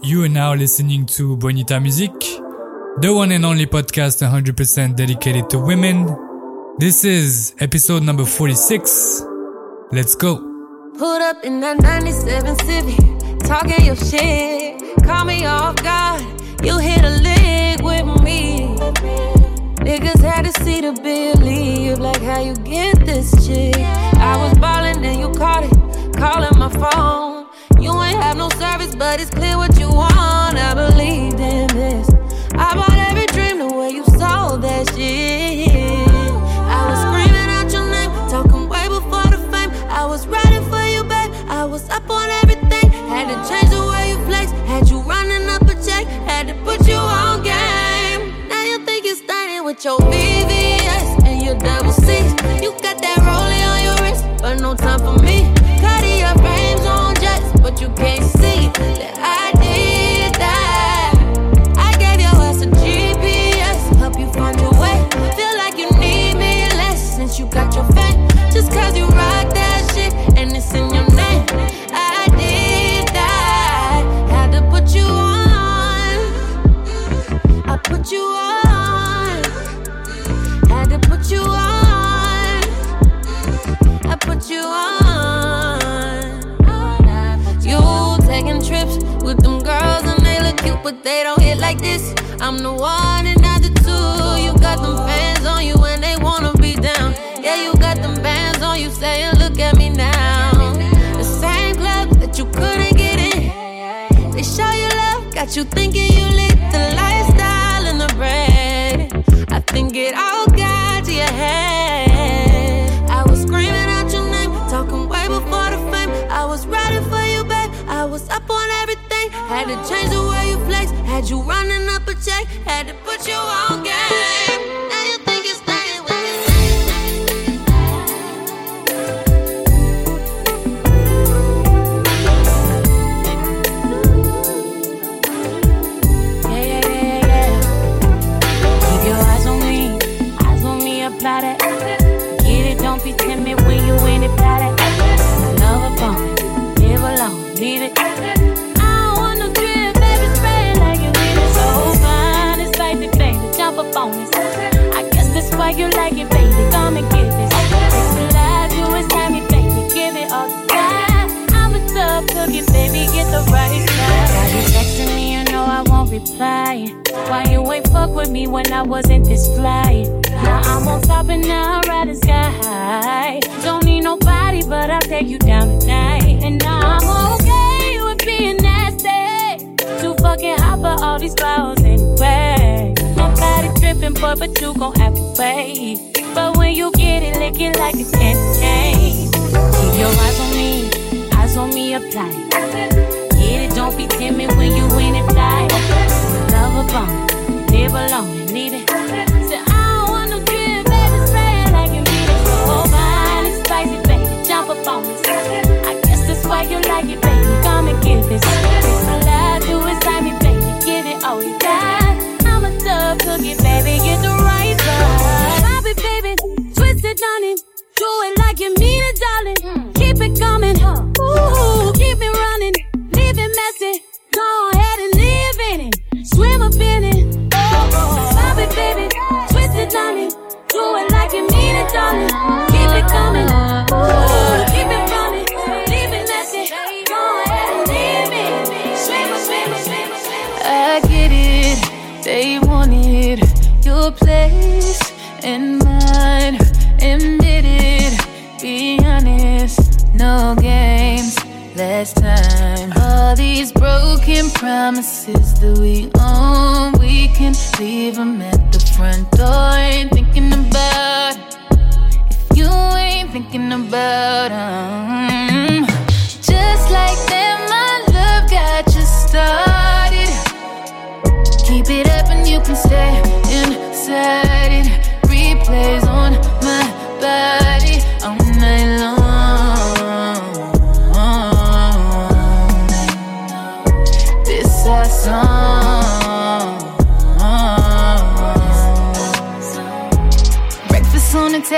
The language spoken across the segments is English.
You are now listening to Bonita Music, the one and only podcast 100% dedicated to women. This is episode number 46. Let's go. Put up in that 97 Civic, talking your shit. Call me off guard, you hit a lick with me. Niggas had to see the bill leave, like how you get this chick. I was ballin', then you caught it, calling my phone. But it's clear what you want. I believed in this. I bought every dream the way you sold that shit. I was screaming out your name, talking way before the fame. I was riding for you, babe. I was up on everything. Had to change the way you flex. Had you running up a check. Had to put you on game. Now you think you're stunning with your VVS and your double C's. You got that rolling on your wrist, but no time for me. I'm the one and not the two. You got them fans on you and they wanna be down. Yeah, you got them bands on you saying, Look at me now. The same club that you couldn't get in. They show you love, got you thinking you lit the lifestyle and the bread. I think it all Had to change the way you flex. Had you running up a check. Had to put you on game. Why you like it, baby, come and this. It's alive, you it's time, you baby, give it all the time. I'm a tough cookie, baby, get the right side. Why you texting me, you know I won't reply. Why you ain't fuck with me when I wasn't this fly? Now I'm on top and now I'm riding sky high. Don't need nobody, but I'll take you down tonight. And now I'm okay with being nasty. Too fucking hot for all these clouds anyway. Tripping, boy, but you gon' have to wait. But when you get it, lick it like a candy. Keep your eyes on me, eyes on me, apply. Get it, don't be timid when you in it, fly. Love a bone, live alone these broken promises that we own, we can leave them at the front door. Ain't thinking about if you ain't thinking about 'em. Just like that, my love got you started. Keep it up and you can stay inside it. Replays on my body all night long.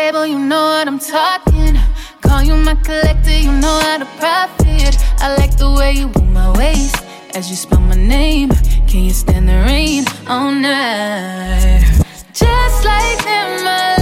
You know what I'm talking. Call you my collector, you know how to profit. I like the way you move my waist. as you spell my name. Can you stand the rain all night? Just like that,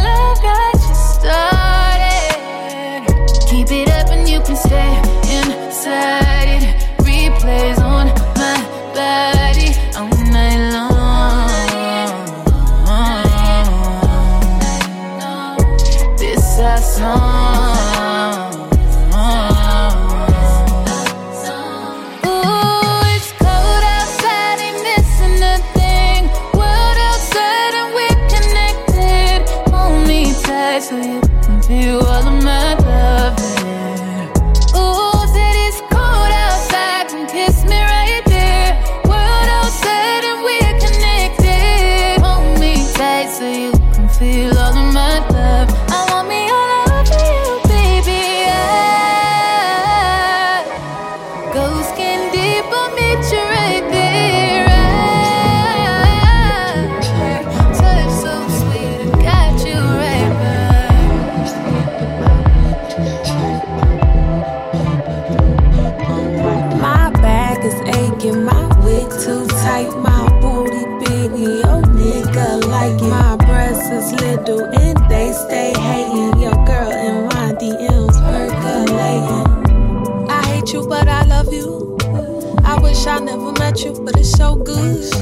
but it's so good.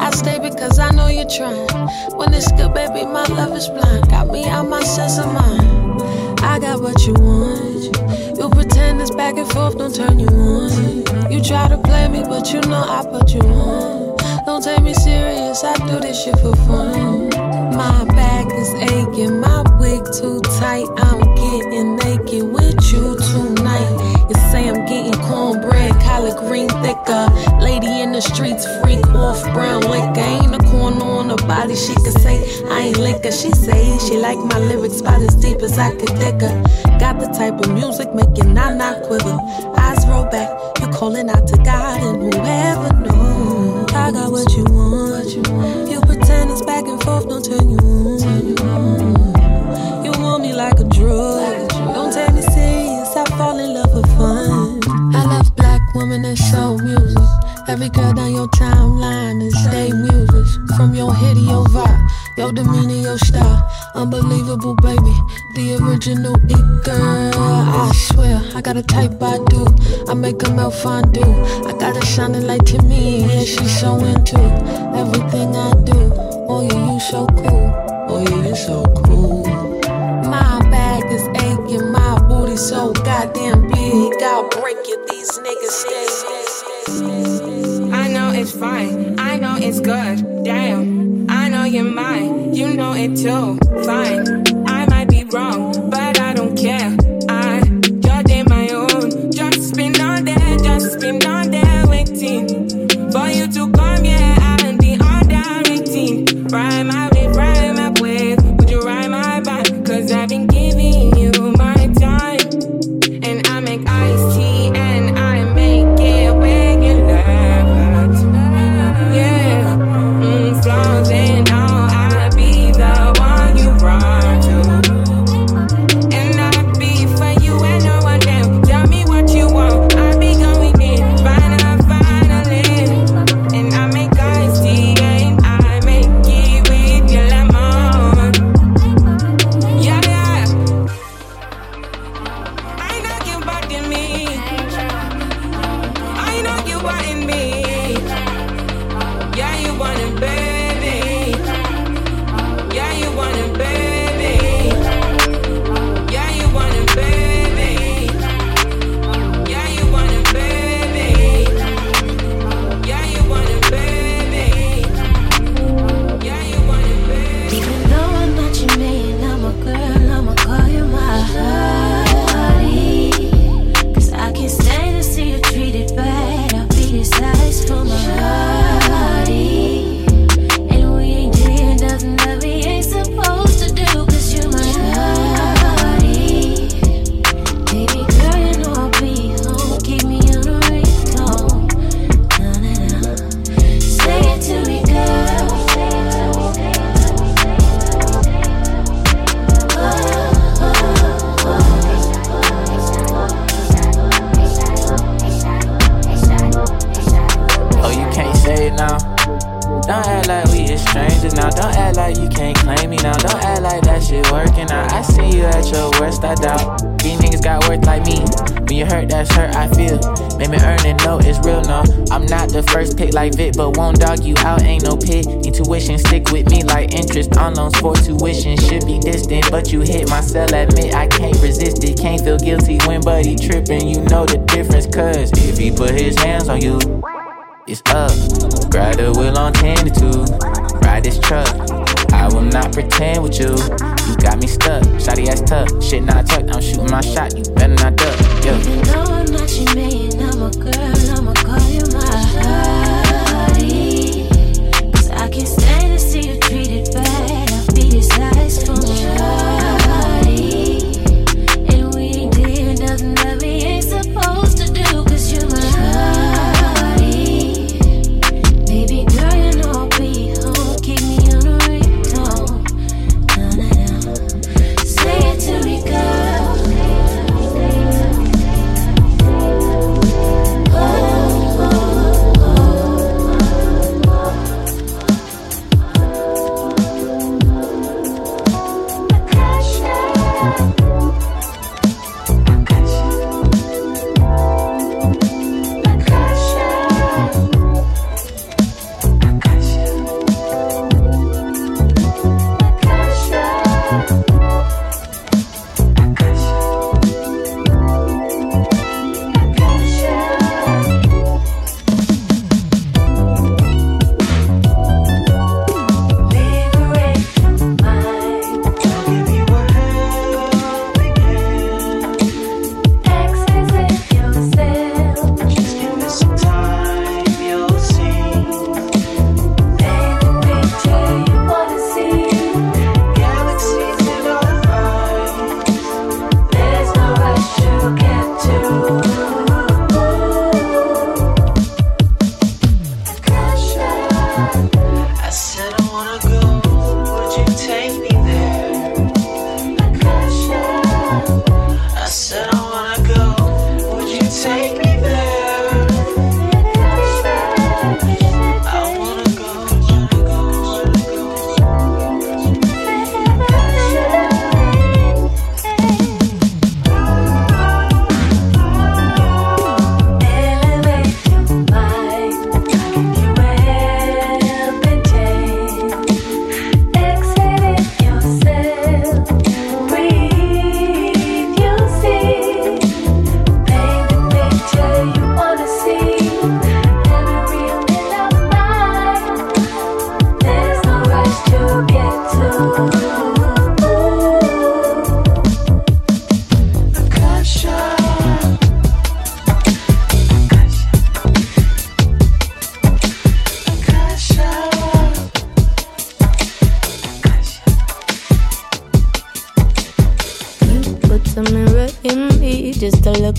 I stay because I know you're trying. When it's good, baby, my love is blind. Got me out my sense of mind. I got what you want. You pretend it's back and forth, don't turn you on. You try to play me, but you know I put you on. Don't take me serious, I do this shit for fun. My back is aching, my wig too tight. I'm getting naked with you tonight. You say I'm getting cornbread, green thicker. Lady in the streets, freak off brown liquor. Ain't a corner on her body, she could say I ain't liquor. She say she like my lyrics about as deep as I could dig her. Got the type of music make your nah quiver. Eyes roll back, you calling out to God and whoever knows. I got what you want. You pretend it's back and forth, don't turn you on. And soul music. Every girl down your timeline is they music. From your head to your vibe, your demeanor, your style. Unbelievable, baby. The original it girl. I swear, I got a type I do. I make a melt fondue. I got it shining like Timmy, and she's so into everything I do. Oh, yeah, you so cool. Oh, yeah, you so cool. My back is aching, my booty so goddamn. I'll break it, these niggas stay. I know it's fine. I know it's good. Damn. I know you're mine. You know it too. Fine. I might be wrong, but I don't care. I you're my own. Just been on there, just been on there waiting for you to come. Yeah, and be on that routine. Rhyme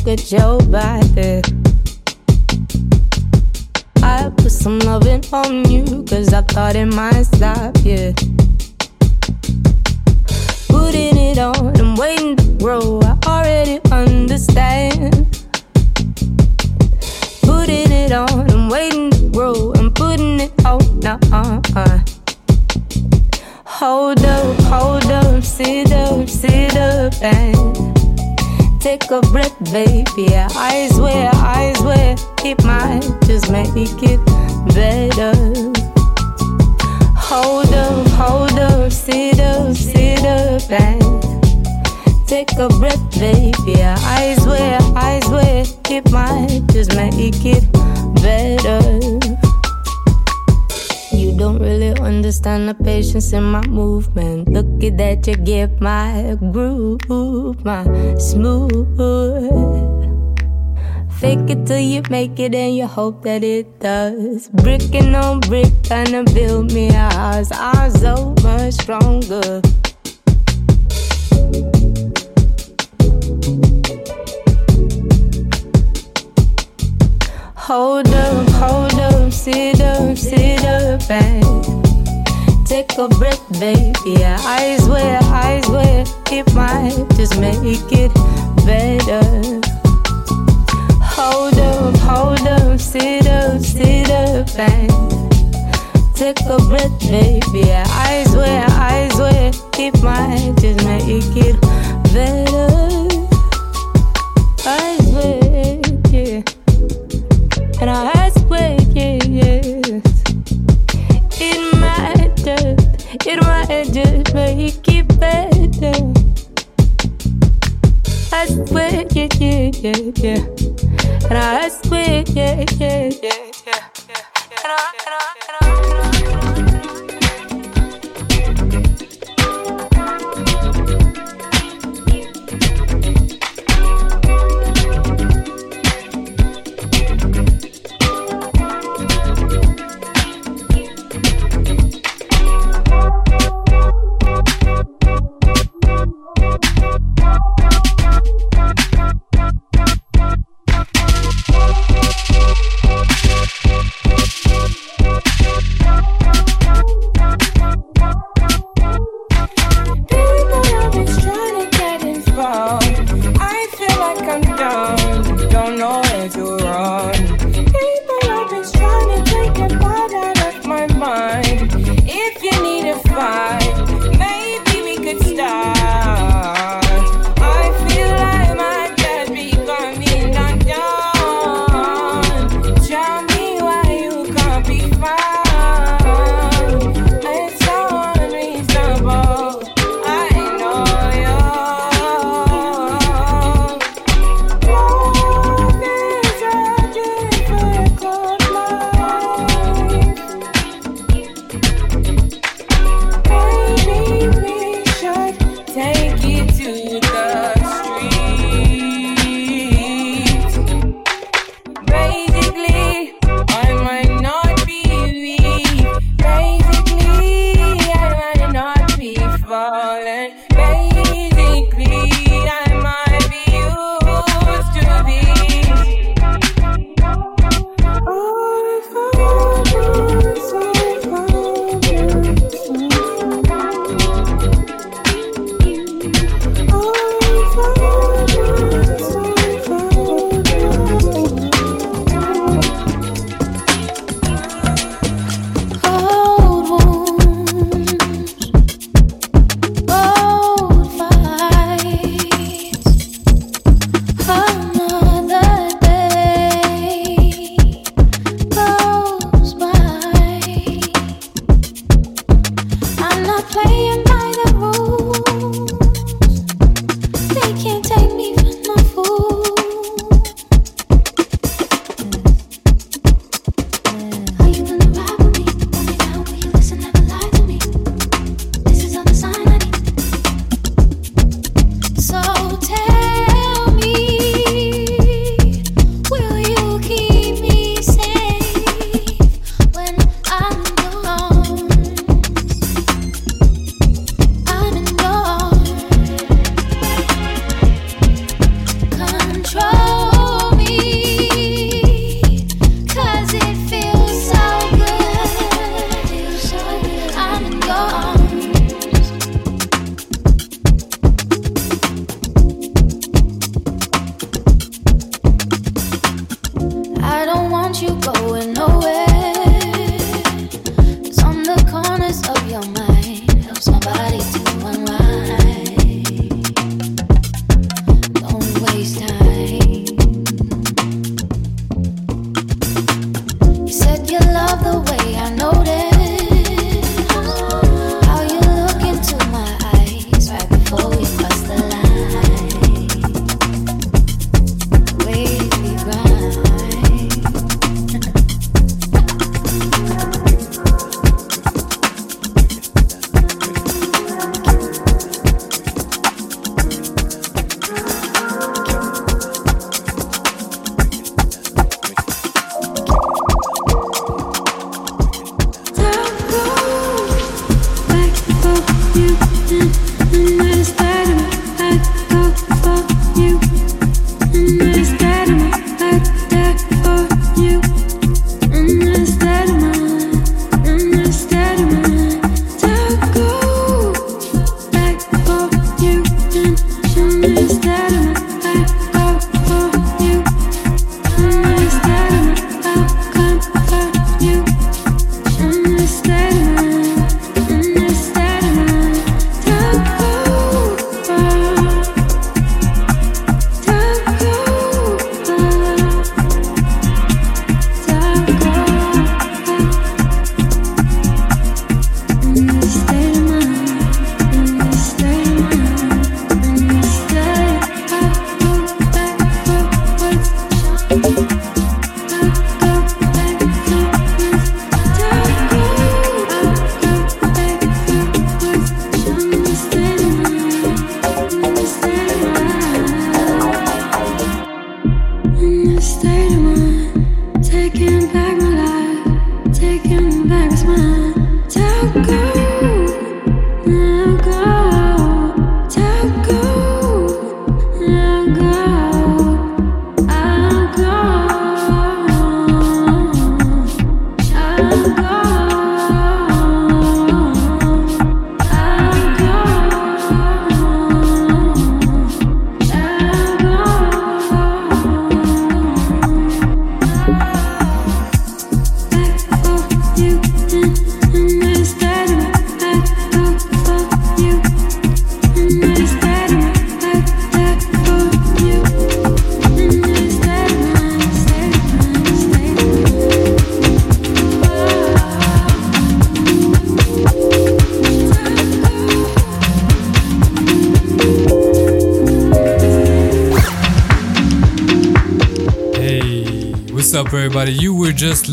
at your body. I put some loving on you, cause I thought it might stop you. Putting it on and waiting to grow, I already understand. Putting it on and waiting to grow, and putting it on now. Uh-uh. Hold up, hold up, sit up, sit up, and take a breath, baby. I swear, I swear, it might just make it better. Hold up, hold up, sit up, sit up, and take a breath, baby. I swear, I swear, it might just make it better don't really understand the patience in my movement. Look at that, you get my groove, my smooth. Fake it till you make it and you hope that it does. Bricking on brick, to build me a house. I'm so much stronger. Hold up, hold up, sit up, sit up and take a breath, baby. I swear, I swear, it might just make it better. Hold up, hold up, sit up, sit up and Take a breath, baby. Eyes where, eyes where. Keep my just make it better. Eyes where, yeah. And I ask it might just make it better. I swear, yeah, yeah, yeah, yeah. And I swear, yeah, yeah, yeah, yeah. And I, and I, and I. up,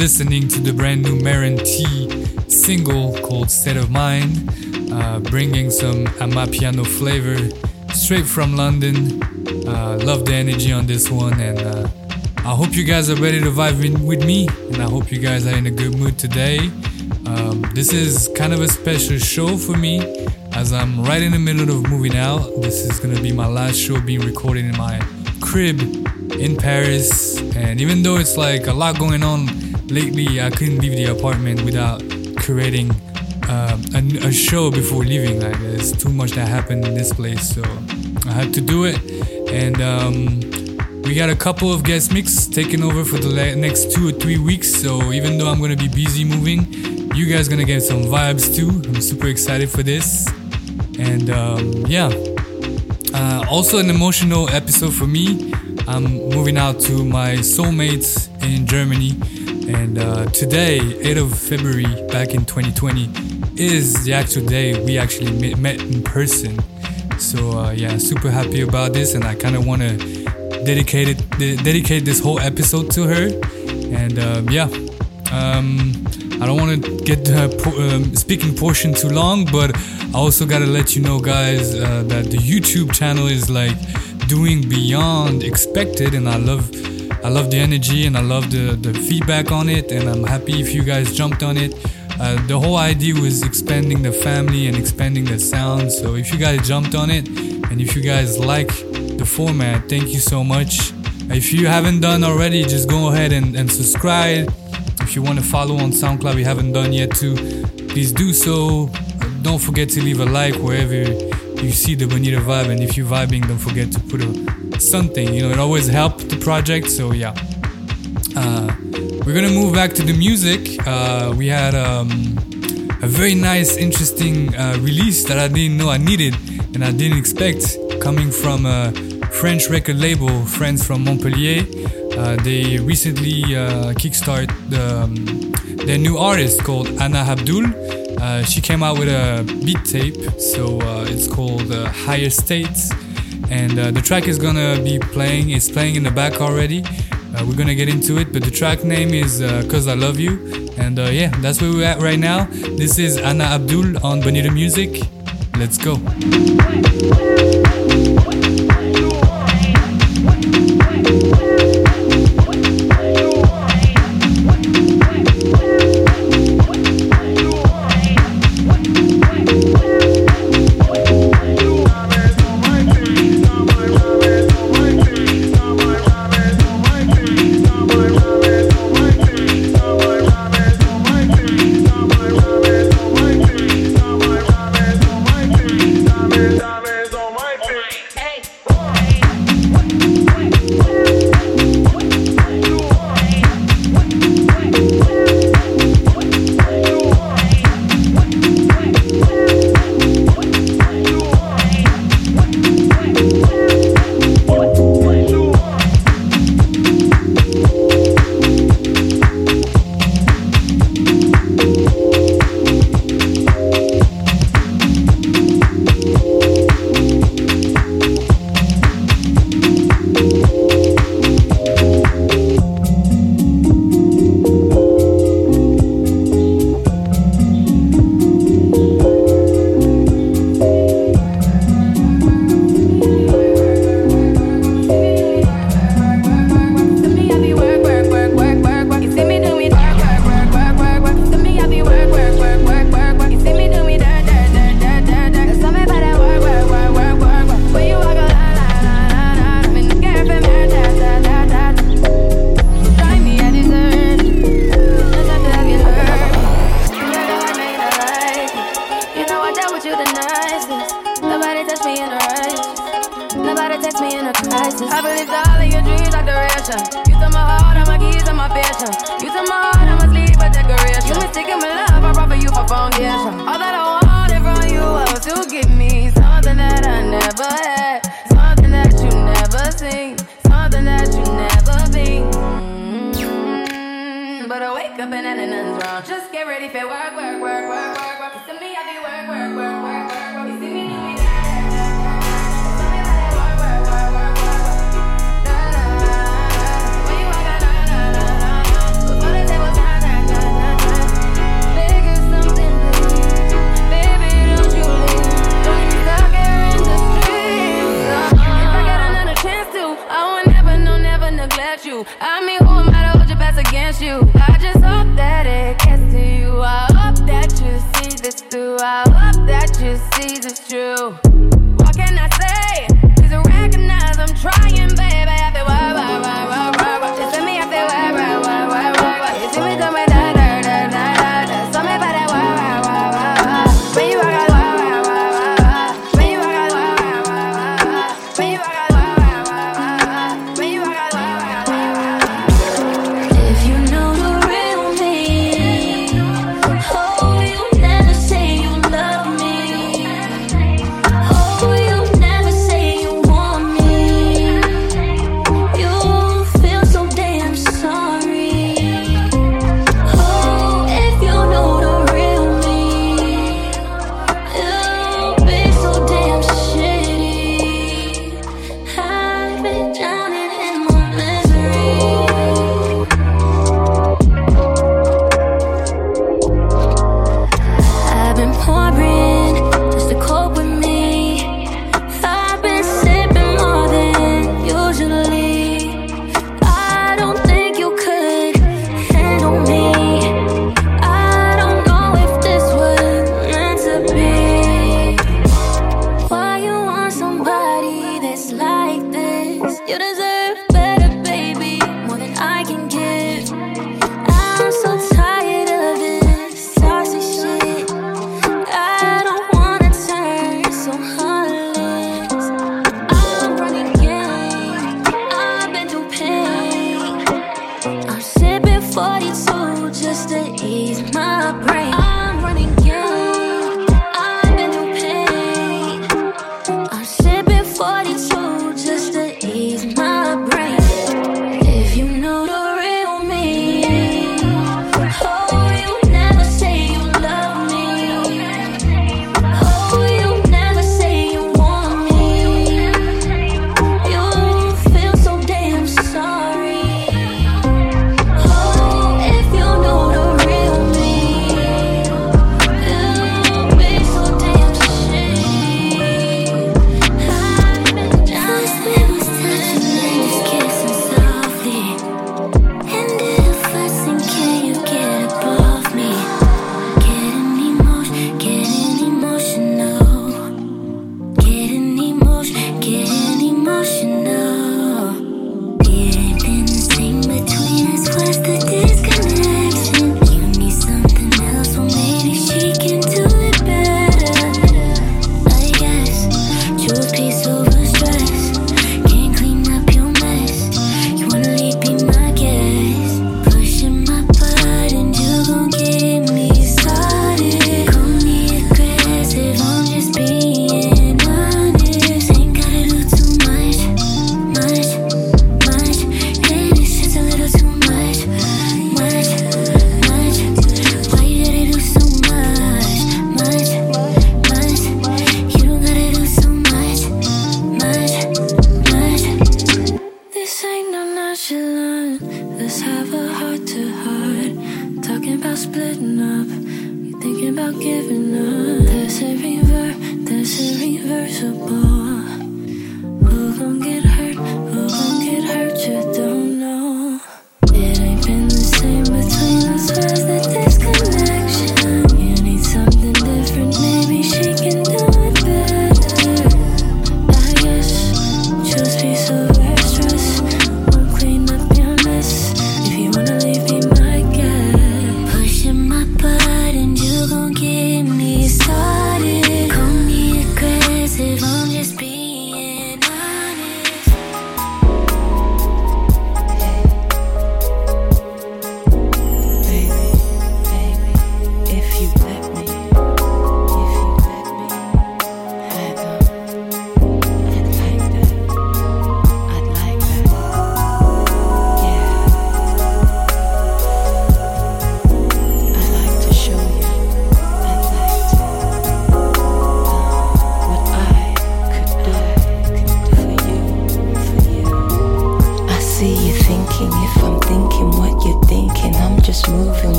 listening to the brand new Marin T single called State of Mind, uh, bringing some Amapiano flavor straight from London. Uh, love the energy on this one, and uh, I hope you guys are ready to vibe in with me, and I hope you guys are in a good mood today. Um, this is kind of a special show for me as I'm right in the middle of moving out. This is gonna be my last show being recorded in my crib in Paris. And even though it's like a lot going on lately, I couldn't leave the apartment without creating uh, a, a, show before leaving. Like there's too much that happened in this place, so I had to do it. And um, we got a couple of guest mix taking over for the next two or three weeks. So even though I'm gonna be busy moving, you guys gonna get some vibes too. I'm super excited for this. And um, yeah, uh, also an emotional episode for me. I'm moving out to my soulmates in Germany, and uh, today, 8th of February, back in 2020, is the actual day we actually met in person. So uh, yeah, super happy about this, and I kind of want to dedicate it, dedicate this whole episode to her. And uh, yeah, um, I don't want to get the um, speaking portion too long, but I also gotta let you know, guys, uh, that the YouTube channel is like doing beyond expected and I love I love the energy and I love the, the feedback on it and I'm happy if you guys jumped on it. Uh, the whole idea was expanding the family and expanding the sound. So if you guys jumped on it and if you guys like the format, thank you so much. If you haven't done already, just go ahead and, and subscribe. If you want to follow on SoundCloud, we haven't done yet too, please do so. Don't forget to leave a like wherever you see the Bonita vibe, and if you're vibing, don't forget to put a, something. You know, it always helped the project. So yeah, uh, we're gonna move back to the music. Uh, we had um, a very nice, interesting uh, release that I didn't know I needed, and I didn't expect coming from a French record label, friends from Montpellier. Uh, they recently uh, kickstart the, um, their new artist called Anna Abdul. Uh, she came out with a beat tape, so it's called Higher States, and uh, the track is gonna be playing. It's playing in the back already. Uh, we're gonna get into it, but the track name is "Cause I Love You," and yeah, that's where we're at right now. This is Anna Abdul on Bonita Music. Let's go.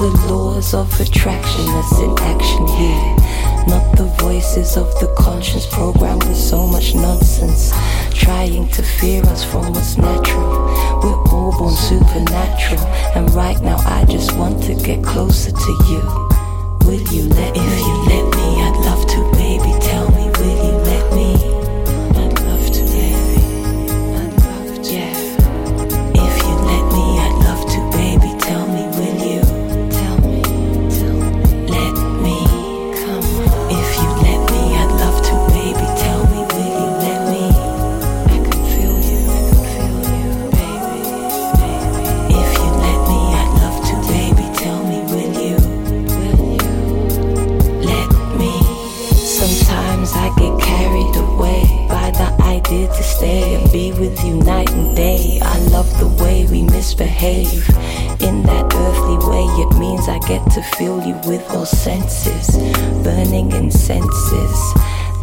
The laws of attraction that's in action here. Not the voices of the conscience programmed with so much nonsense. Trying to fear us from what's natural. We're all born supernatural. And right now I just want to get closer to you. Will you let? If you let me, night and day. I love the way we misbehave. In that earthly way, it means I get to feel you with all senses, burning incenses.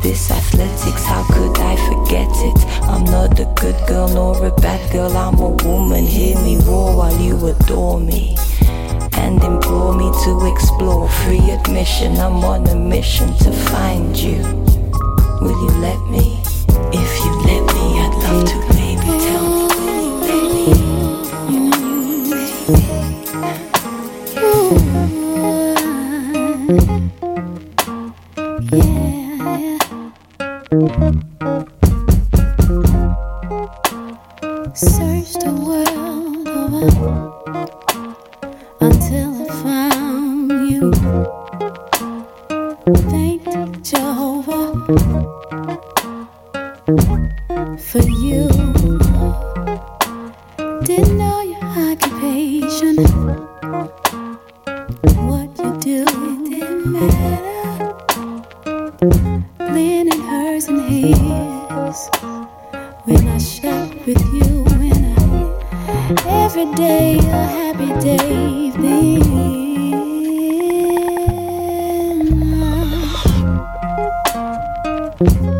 This athletics, how could I forget it? I'm not a good girl nor a bad girl, I'm a woman. Hear me roar while you adore me and implore me to explore. Free admission, I'm on a mission to find you. Will you let me? If you let me, I'd love to, Then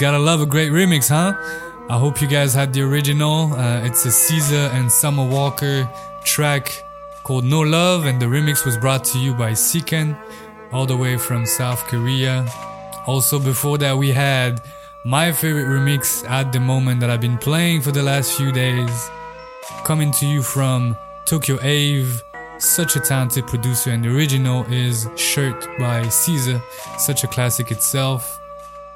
Gotta love a great remix, huh? I hope you guys had the original. Uh, it's a SZA and Summer Walker track called No Love, and the remix was brought to you by Siken, all the way from South Korea. Also, before that, we had my favorite remix at the moment that I've been playing for the last few days, coming to you from Tokyo Ave. Such a talented producer, and the original is Shirt by SZA, such a classic itself.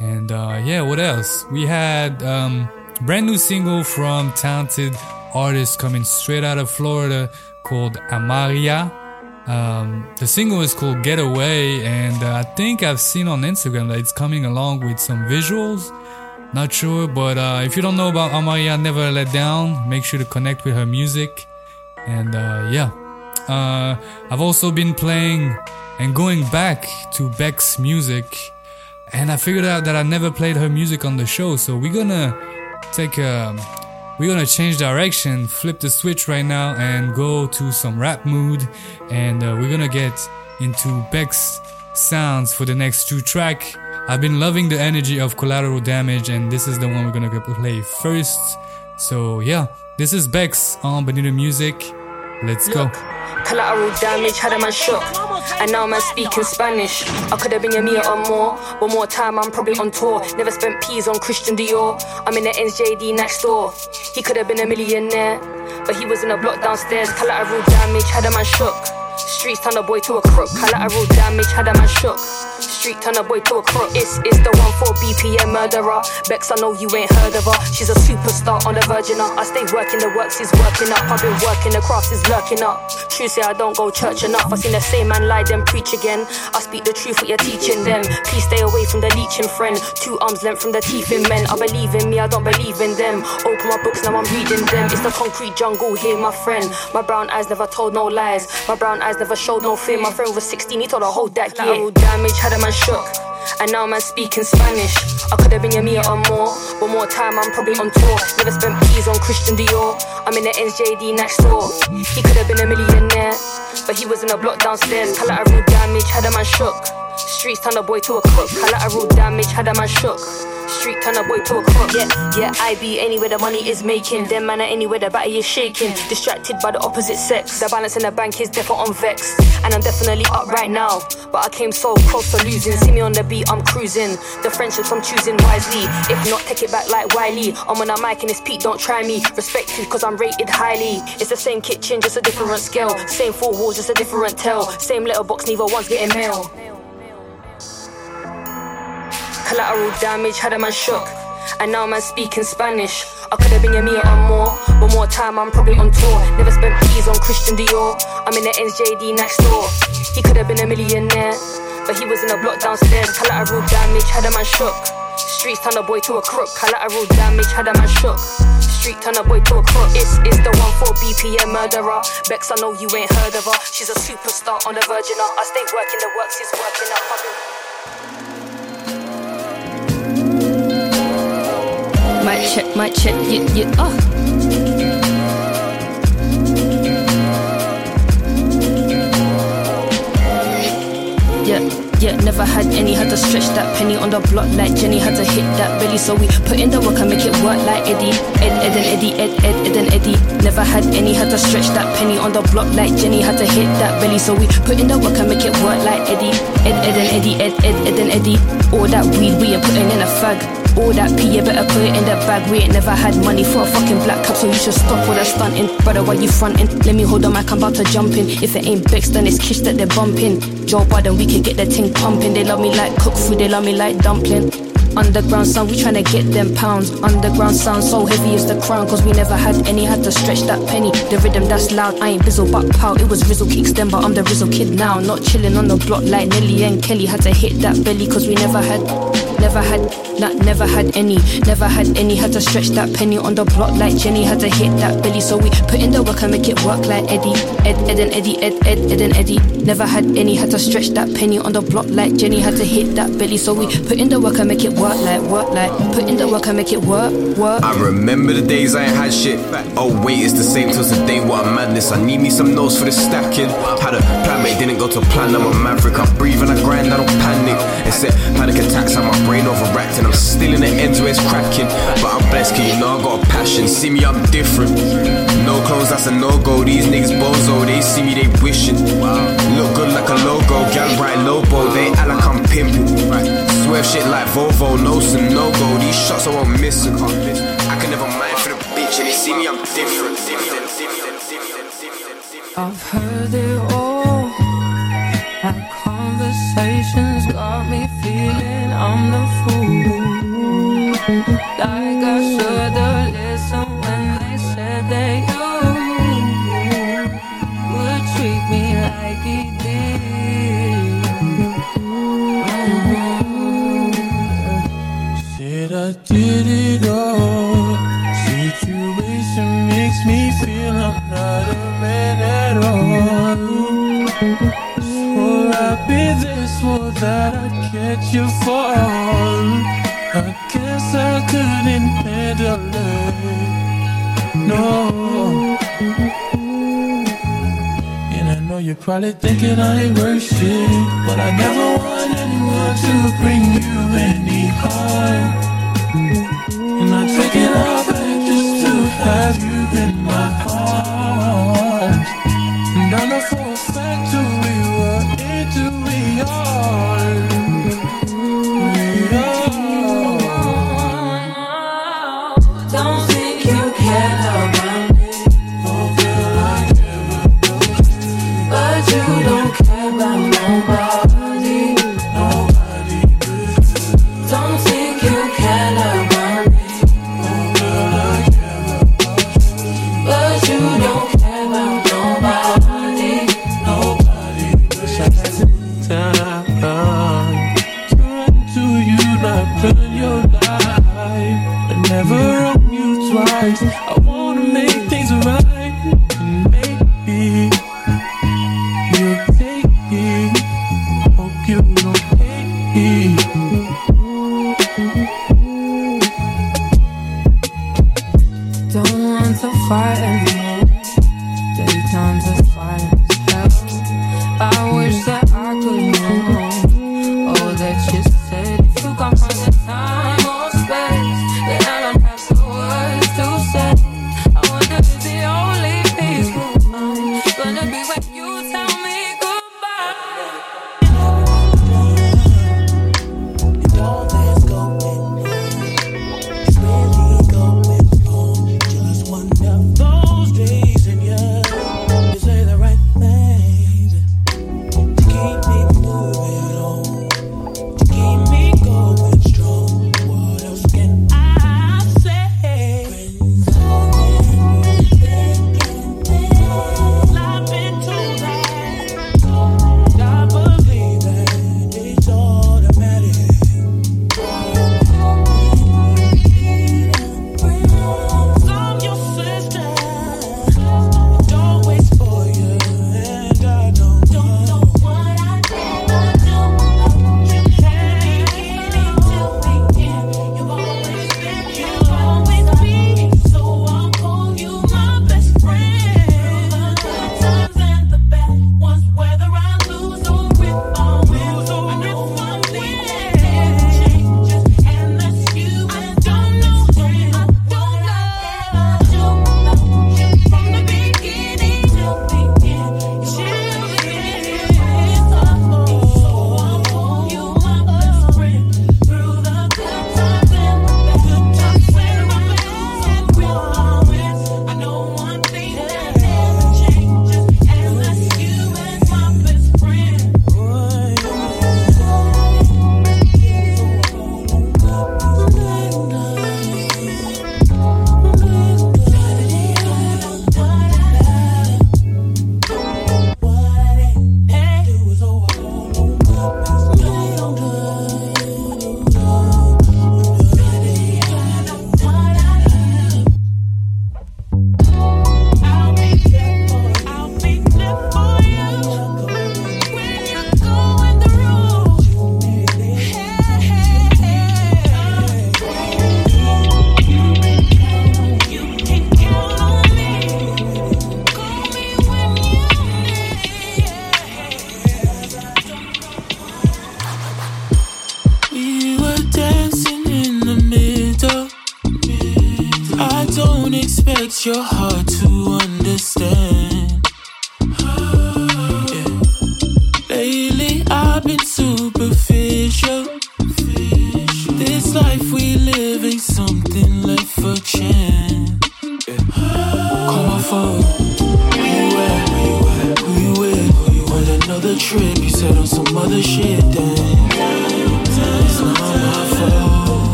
And uh, yeah, what else? We had um, brand new single from talented artist coming straight out of Florida called Amaria. Um, the single is called Getaway, and uh, I think I've seen on Instagram that it's coming along with some visuals. Not sure, but uh, if you don't know about Amaria Never Let Down, make sure to connect with her music. And uh, yeah, uh, I've also been playing and going back to Bex music and I figured out that I never played her music on the show, so we're gonna take a we're gonna change direction, flip the switch right now, and go to some rap mood. And uh, we're gonna get into Bex sounds for the next two track. I've been loving the energy of Collateral Damage, and this is the one we're gonna play first. So yeah, this is Bex on Bonita Music. Let's go. Collateral damage had a man shook. And now man speaking Spanish. I could have been a meter or more. One more time, I'm probably on tour. Never spent peas on Christian Dior. I'm in the NJD next door. He could have been a millionaire. But he was in a block downstairs. Collateral damage had a man shook. Streets turned a boy to a crook. Collateral damage had a man shook. Street turn a boy to a crook. It's, it's the one for BPM murderer. Bex, I know you ain't heard of her. She's a superstar on the virgin. I stay working, the works is working up. I've been working, the crafts is lurking up. True say I don't go church enough. I seen the same man lie, then preach again. I speak the truth, what you're teaching them. Please stay away from the leeching friend. Two arms length from the teeth in men. I believe in me, I don't believe in them. Open my books, now I'm reading them. It's the concrete jungle here, my friend. My brown eyes never told no lies. My brown eyes never showed no fear. My friend was 16, he told her hold that gear. damage had a man shook. And now man speaking Spanish. I could have been a meter or more. One more time, I'm probably on tour. Never spent peas on Christian Dior. I'm in the NJD next door. He could have been a millionaire, but he was in a block downstairs. Collateral damage had a man shook. Streets turn a boy to a crook. Collateral damage had a man shook. Street turn a boy to a crook. Yeah, yeah, I be anywhere the money is making. Them man are anywhere the body is shaking. Distracted by the opposite sex. The balance in the bank is definitely on. And I'm definitely up right now. But I came so close to losing. See me on the beat, I'm cruising. The friendships I'm choosing wisely. If not, take it back like Wiley. I'm on a mic and it's Pete, don't try me. Respected cause I'm rated highly. It's the same kitchen, just a different scale. Same four walls, just a different tell. Same letterbox, neither one's getting mail. Collateral damage had a man shook. And now man speaking Spanish. I could have been a meter or more. One more time, I'm probably on tour. Never spent peas on Christian Dior. I'm in the NJD next door. He could have been a millionaire, but he was in a block downstairs. Collateral damage had a man shook. Streets turned a boy to a crook. Collateral damage had a man shook. Street turn a boy to a crook. It's, it's the one for BPM murderer. Bex, I know you ain't heard of her. She's a superstar on the virgin. I stay working, the works is working up. Mic check, mic check, yeah, yeah, oh. Yeah, yeah, never had any, had to stretch that penny on the block like Jenny, had to hit that belly. So we put in the work and make it work like Eddie. Ed, Ed and Eddie, Ed, Ed, Ed and Eddie. Never had any, had to stretch that penny on the block like Jenny, had to hit that belly. So we put in the work and make it work like Eddie. Ed, Ed and Eddie, Ed, Ed, Ed and Eddie. All that weed we ain't putting in a fag. All that P, you better put it in the bag. We ain't never had money for a fucking black cap, so you should stop all that stunting. Brother, why you fronting? Let me hold the mic, I'm about to jump in. If it ain't Bex, then it's Kish that they're bumping. Joe Biden, we can get the ting pumping. They love me like cook food, they love me like dumpling. Underground sound, we tryna get them pounds. Underground sound so heavy is the crown, cause we never had any, had to stretch that penny. The rhythm that's loud, I ain't bizzle but pow. It was Rizzle kicks then, but I'm the Rizzle kid now. Not chillin' on the block like Nelly and Kelly. Had to hit that belly, cause we never had, never had, not never had any, never had any. Had to stretch that penny on the block like Jenny. Had to hit that belly, so we put in the work and make it work like Eddie. Ed, Ed and Eddie, Ed, Ed, Ed and Eddie. Never had any, had to stretch that penny on the block like Jenny. Had to hit that belly, so we put in the work and make it work like, work like. Put in the work and make it work, work. I remember the days I ain't had shit. Oh wait, it's the same till today. What a madness! I need me some notes for the stacking. Had a plan, but it didn't go to plan. I'm a maverick. I breathe and I grind. I don't panic. It panic attacks. on my brain overacting. I'm still in the ends where it's cracking. But I'm blessed, cause you know I got a passion. See me, I'm different. No clothes, that's a no go. These niggas bozo. They see me, they wishing. Look good like a logo. Gal right lobo. They act like I'm pimping. Swerve shit like Volvo. No some no go. These shots are all missing. I can never mind for the bitch, and they see me, I'm different. I've heard it all. Our conversations got me feeling I'm the fool. Like I should've listened when they said that you would treat me like he did. Said I did it all. Situation makes me feel I'm not a man at all that i catch you for. I guess I couldn't handle it. No. And I know you're probably thinking I ain't worth shit But I never want anyone to bring you any harm And I take it all back just to have you in my arms And I know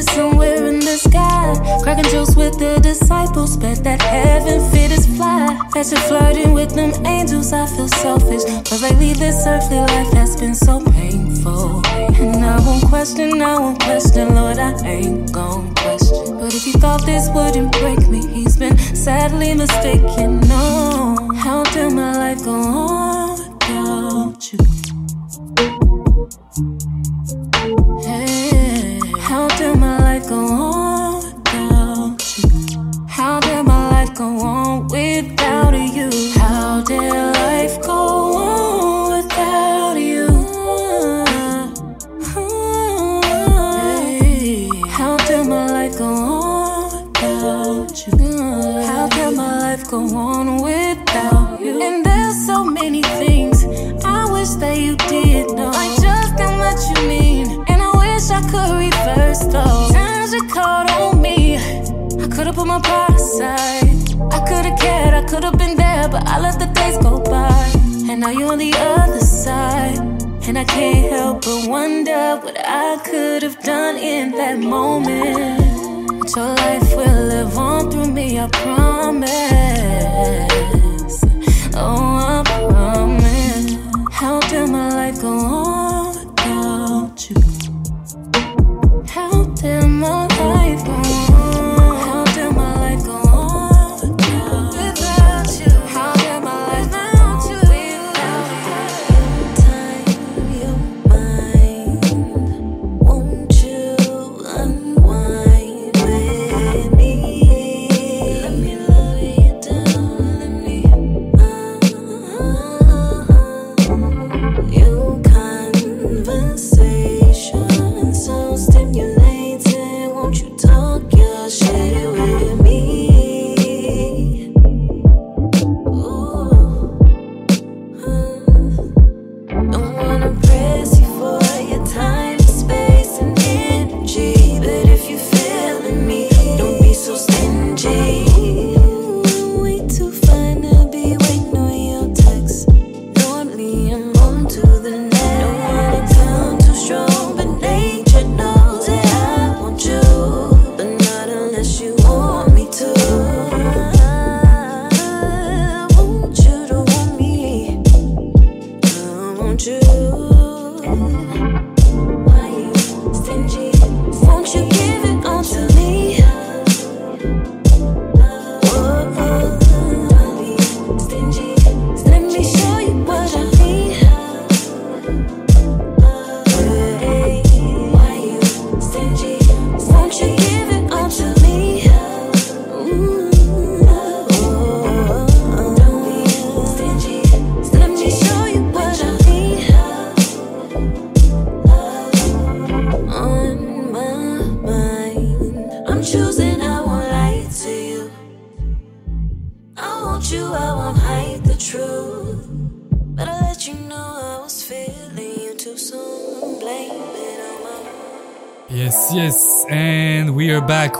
ashes somewhere in the sky. Cracking jokes with the disciples, bet that heaven fit is fly. That you're flirting with them angels, I feel selfish. Cause lately this earthly life has been so painful. And I won't question, I won't question, Lord, I ain't gon' question. But if you thought this wouldn't break me, he's been sadly mistaken. No, how did my life go on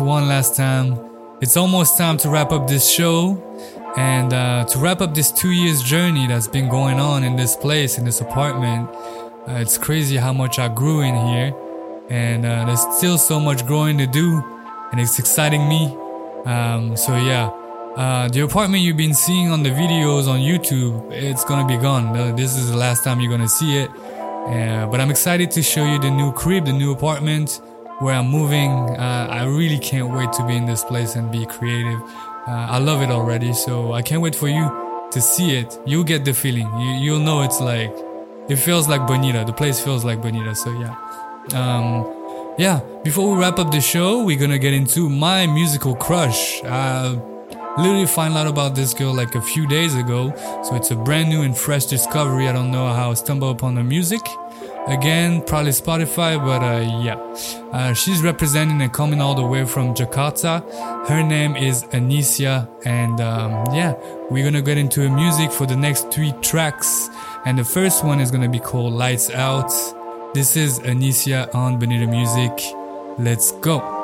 one last time. It's almost time to wrap up this show and uh, to wrap up this two years journey that's been going on in this place, in this apartment. Uh, it's crazy how much I grew in here, and uh, there's still so much growing to do, and it's exciting me. Um, so, yeah, uh, the apartment you've been seeing on the videos on YouTube, it's gonna be gone. Uh, This is the last time you're gonna see it. Uh, but I'm excited to show you the new crib, the new apartment where I'm moving. Uh, I really can't wait to be in this place and be creative. Uh, I love it already, so I can't wait for you to see it. You'll get the feeling. You, you'll know it's like, it feels like Bonita. The place feels like Bonita, so yeah. Um, yeah, before we wrap up the show, we're gonna get into my musical crush. Uh, literally find out about this girl like a few days ago. So it's a brand new and fresh discovery. I don't know how I stumbled upon her music. Again, probably Spotify, but uh, yeah. Uh, she's representing and coming all the way from Jakarta. Her name is Anisia, and um, yeah, we're gonna get into her music for the next three tracks. And the first one is gonna be called Lights Out. This is Anisia on Bonita Music. Let's go.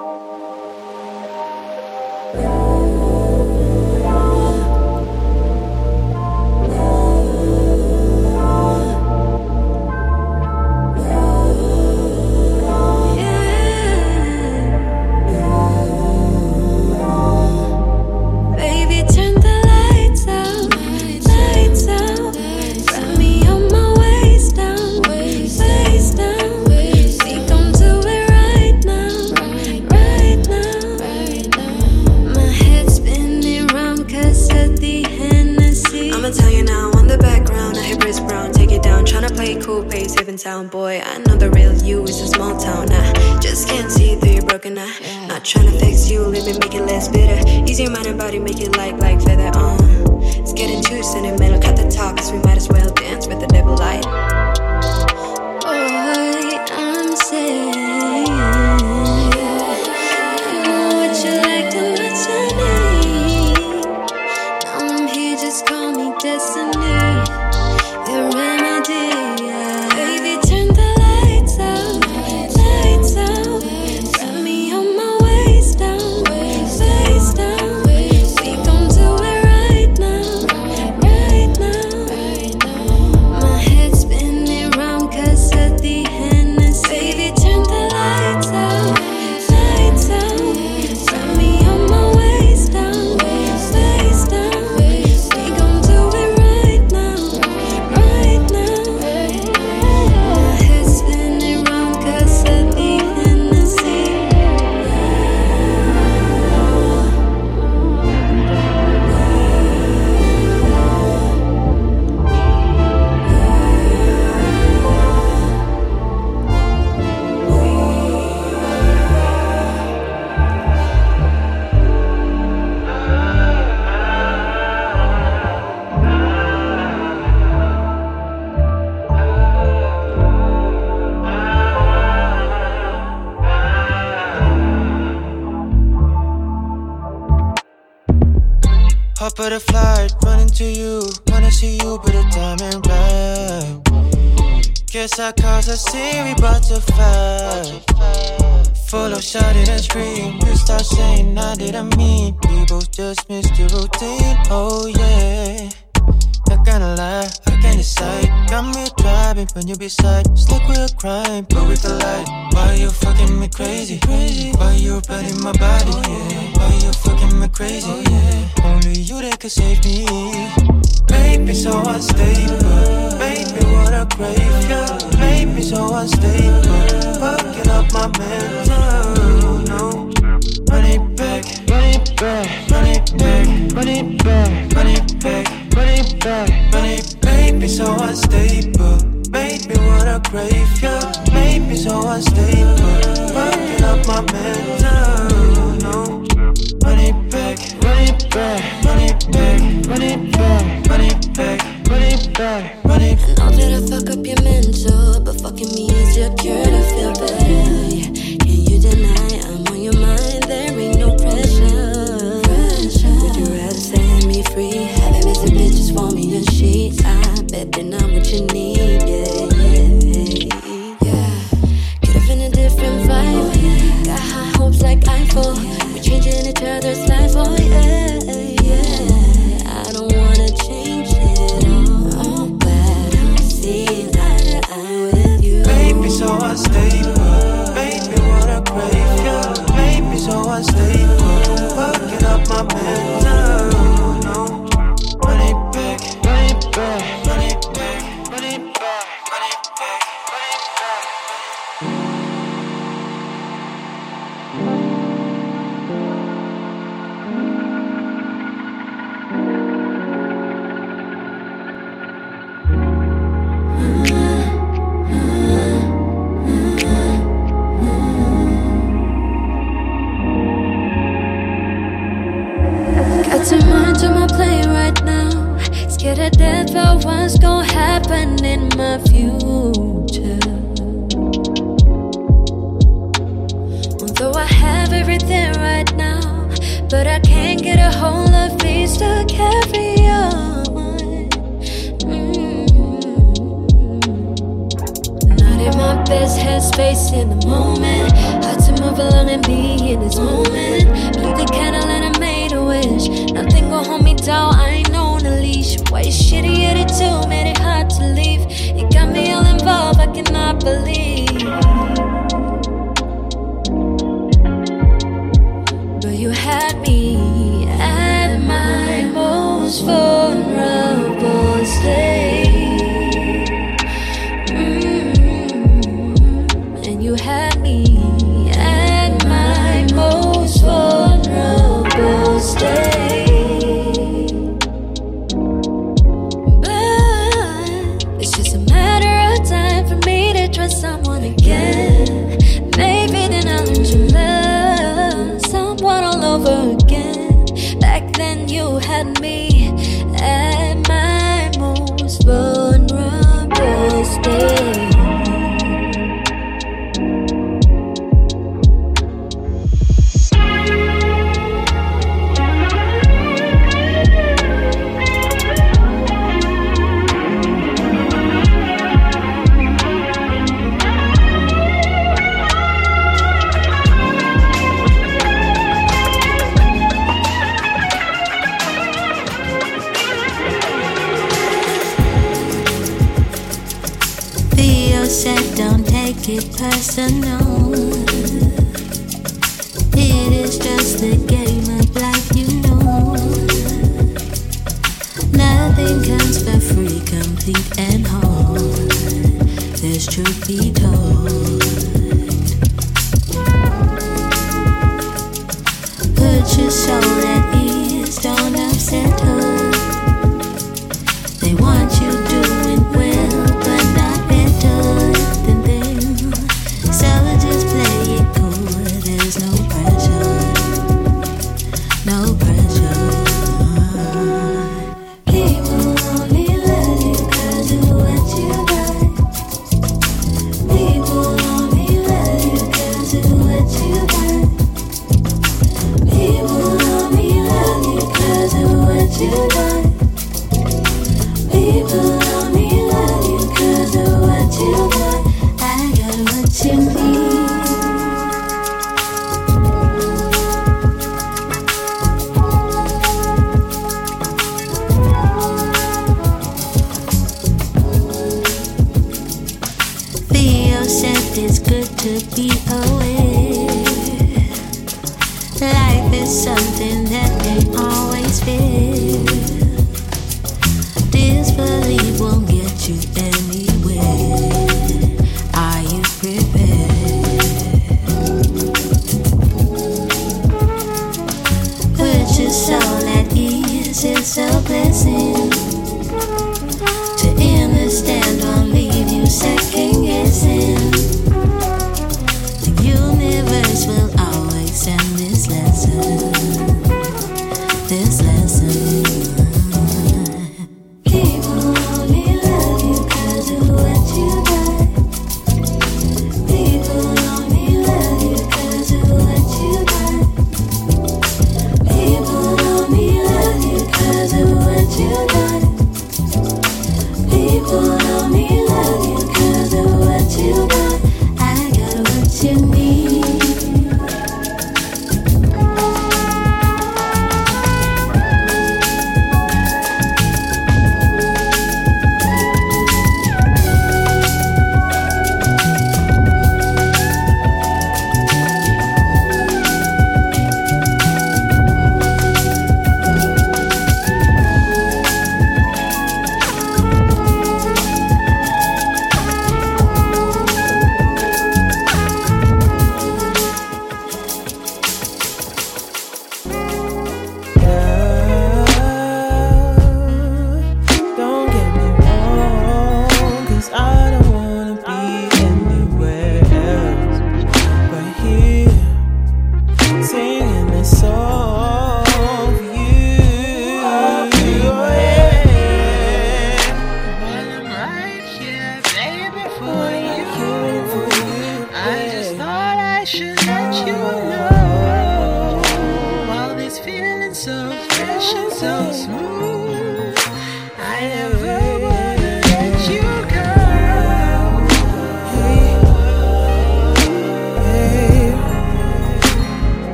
See we bout to fight. Full of shouted and scream. You start saying I didn't mean. People just miss the routine. Oh yeah. careful. We're changing each other's life, oh yeah, yeah.